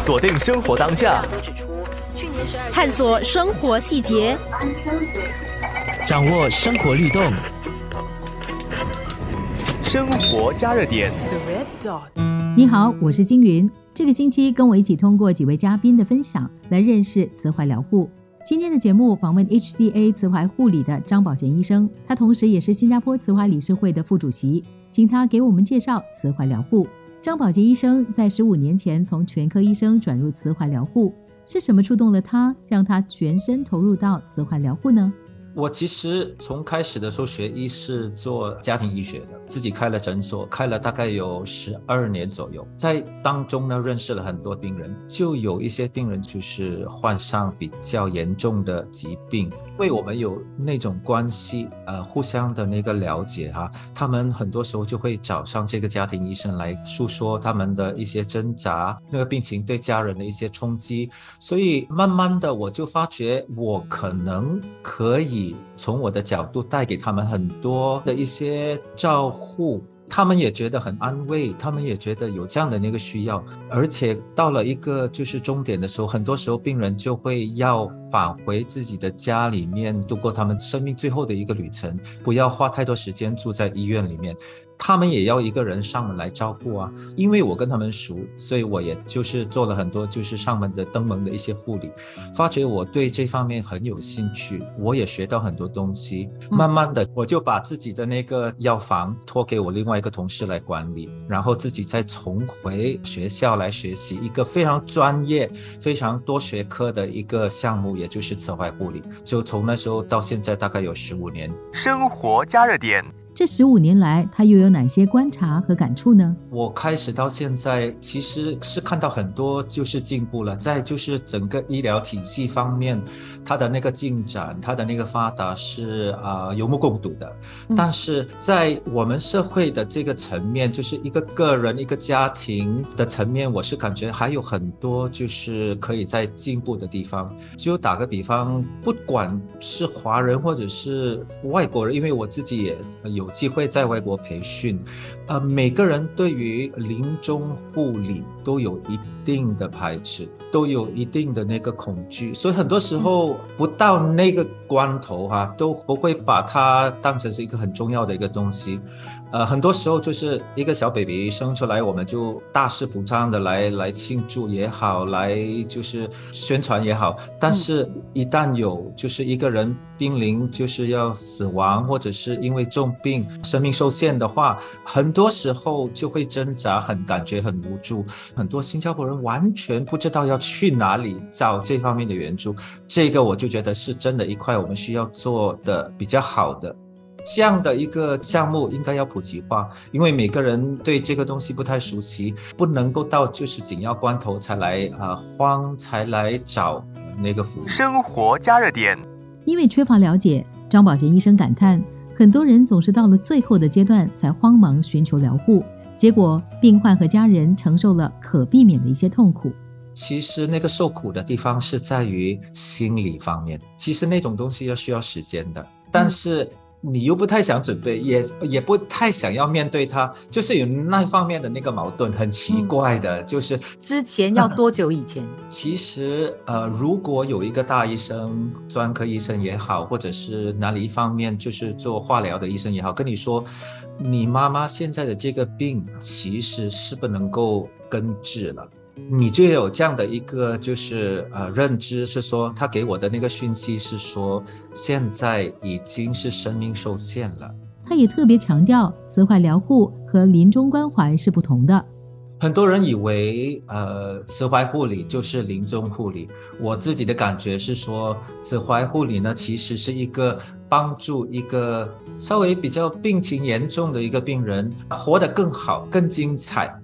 锁定生活当下，探索生活细节，掌握生活律动，生活加热点。你好，我是金云。这个星期跟我一起通过几位嘉宾的分享来认识慈怀疗护。今天的节目访问 HCA 慈怀护理的张宝贤医生，他同时也是新加坡慈怀理事会的副主席，请他给我们介绍慈怀疗护。张宝杰医生在十五年前从全科医生转入慈怀疗护，是什么触动了他，让他全身投入到慈怀疗护呢？我其实从开始的时候学医是做家庭医学的，自己开了诊所，开了大概有十二年左右，在当中呢认识了很多病人，就有一些病人就是患上比较严重的疾病，因为我们有那种关系，呃，互相的那个了解哈，他们很多时候就会找上这个家庭医生来诉说他们的一些挣扎，那个病情对家人的一些冲击，所以慢慢的我就发觉我可能可以。从我的角度带给他们很多的一些照护，他们也觉得很安慰，他们也觉得有这样的那个需要，而且到了一个就是终点的时候，很多时候病人就会要返回自己的家里面度过他们生命最后的一个旅程，不要花太多时间住在医院里面。他们也要一个人上门来照顾啊，因为我跟他们熟，所以我也就是做了很多就是上门的登门的一些护理，发觉我对这方面很有兴趣，我也学到很多东西。慢慢的，我就把自己的那个药房托给我另外一个同事来管理，然后自己再重回学校来学习一个非常专业、非常多学科的一个项目，也就是侧怀护理。就从那时候到现在，大概有十五年。生活加热点。这十五年来，他又有哪些观察和感触呢？我开始到现在，其实是看到很多就是进步了，在就是整个医疗体系方面，它的那个进展，它的那个发达是啊有目共睹的。但是在我们社会的这个层面，就是一个个人、一个家庭的层面，我是感觉还有很多就是可以在进步的地方。就打个比方，不管是华人或者是外国人，因为我自己也有。机会在外国培训，呃，每个人对于临终护理都有一定的排斥，都有一定的那个恐惧，所以很多时候不到那个关头哈，都不会把它当成是一个很重要的一个东西。呃，很多时候就是一个小 baby 生出来，我们就大肆铺张的来来庆祝也好，来就是宣传也好。但是，一旦有就是一个人濒临就是要死亡，或者是因为重病生命受限的话，很多时候就会挣扎，很感觉很无助。很多新加坡人完全不知道要去哪里找这方面的援助。这个我就觉得是真的一块我们需要做的比较好的。这样的一个项目应该要普及化，因为每个人对这个东西不太熟悉，不能够到就是紧要关头才来啊慌才来找那个服务。生活加热点，因为缺乏了解，张宝贤医生感叹，很多人总是到了最后的阶段才慌忙寻求疗护，结果病患和家人承受了可避免的一些痛苦。其实那个受苦的地方是在于心理方面，其实那种东西要需要时间的，但是。你又不太想准备，也也不太想要面对他，就是有那方面的那个矛盾，很奇怪的，就是之前要多久以前？其实呃，如果有一个大医生、专科医生也好，或者是哪里一方面就是做化疗的医生也好，跟你说，你妈妈现在的这个病其实是不能够根治了。你就有这样的一个就是呃认知，是说他给我的那个讯息是说，现在已经是生命受限了。他也特别强调，慈怀疗护和临终关怀是不同的。很多人以为呃慈怀护理就是临终护理，我自己的感觉是说，慈怀护理呢其实是一个帮助一个稍微比较病情严重的一个病人活得更好、更精彩。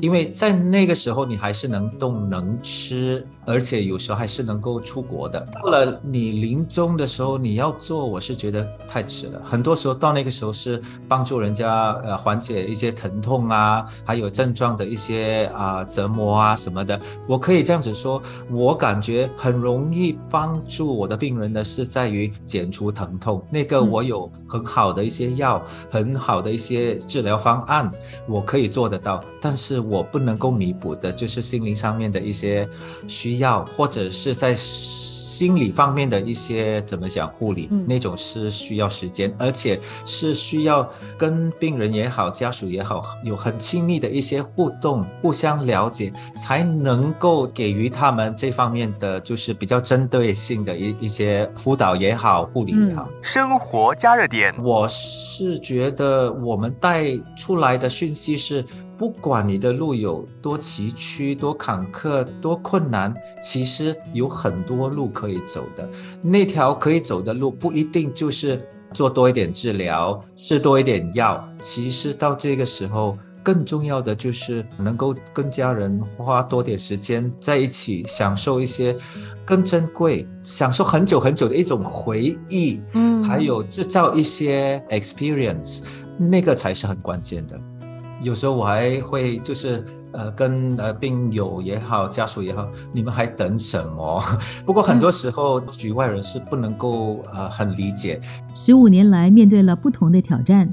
因为在那个时候，你还是能动能吃。而且有时候还是能够出国的。到了你临终的时候，你要做，我是觉得太迟了。很多时候到那个时候是帮助人家呃缓解一些疼痛啊，还有症状的一些啊折磨啊什么的。我可以这样子说，我感觉很容易帮助我的病人的是在于减除疼痛。那个我有很好的一些药，很好的一些治疗方案，我可以做得到。但是是我不能够弥补的，就是心灵上面的一些需要，或者是在心理方面的一些怎么讲护理，嗯。那种是需要时间，而且是需要跟病人也好、家属也好有很亲密的一些互动，互相了解，才能够给予他们这方面的就是比较针对性的一一些辅导也好、护理也好。生活加热点，我是觉得我们带出来的讯息是，不管你的路有多崎岖、多坎坷、多困难，其实有很多路可以走的。那条可以走的路，不一定就是做多一点治疗，吃多一点药。其实到这个时候。更重要的就是能够跟家人花多点时间在一起，享受一些更珍贵、享受很久很久的一种回忆，嗯还有制造一些 experience，那个才是很关键的。有时候我还会就是呃跟呃病友也好，家属也好，你们还等什么？不过很多时候局外人是不能够呃很理解，十五年来面对了不同的挑战，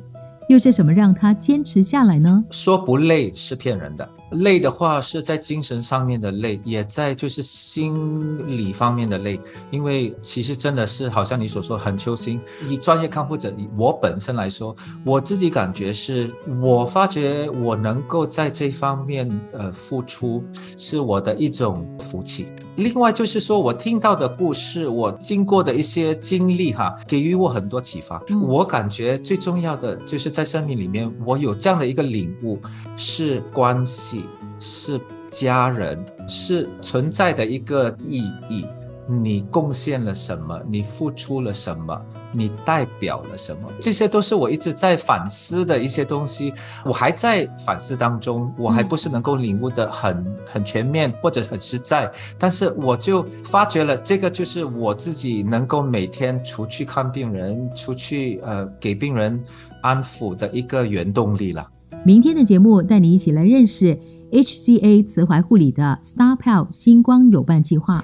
又是什么让他坚持下来呢？说不累是骗人的，累的话是在精神上面的累，也在就是心理方面的累。因为其实真的是好像你所说很揪心。以专业看护者，以我本身来说，我自己感觉是我发觉我能够在这方面呃付出，是我的一种福气。另外就是说我听到的故事，我经过的一些经历哈，给予我很多启发。嗯我感觉最重要的就是在生命里面，我有这样的一个领悟，是关系，是家人，是存在的一个意义。你贡献了什么？你付出了什么？你代表了什么？这些都是我一直在反思的一些东西。我还在反思当中，我还不是能够领悟的很很全面或者很实在。但是我就发觉了，这个就是我自己能够每天出去看病人，出去呃给病人安抚的一个原动力了。明天的节目带你一起来认识 HCA 慈怀护理的 Star p e l 星光有伴计划。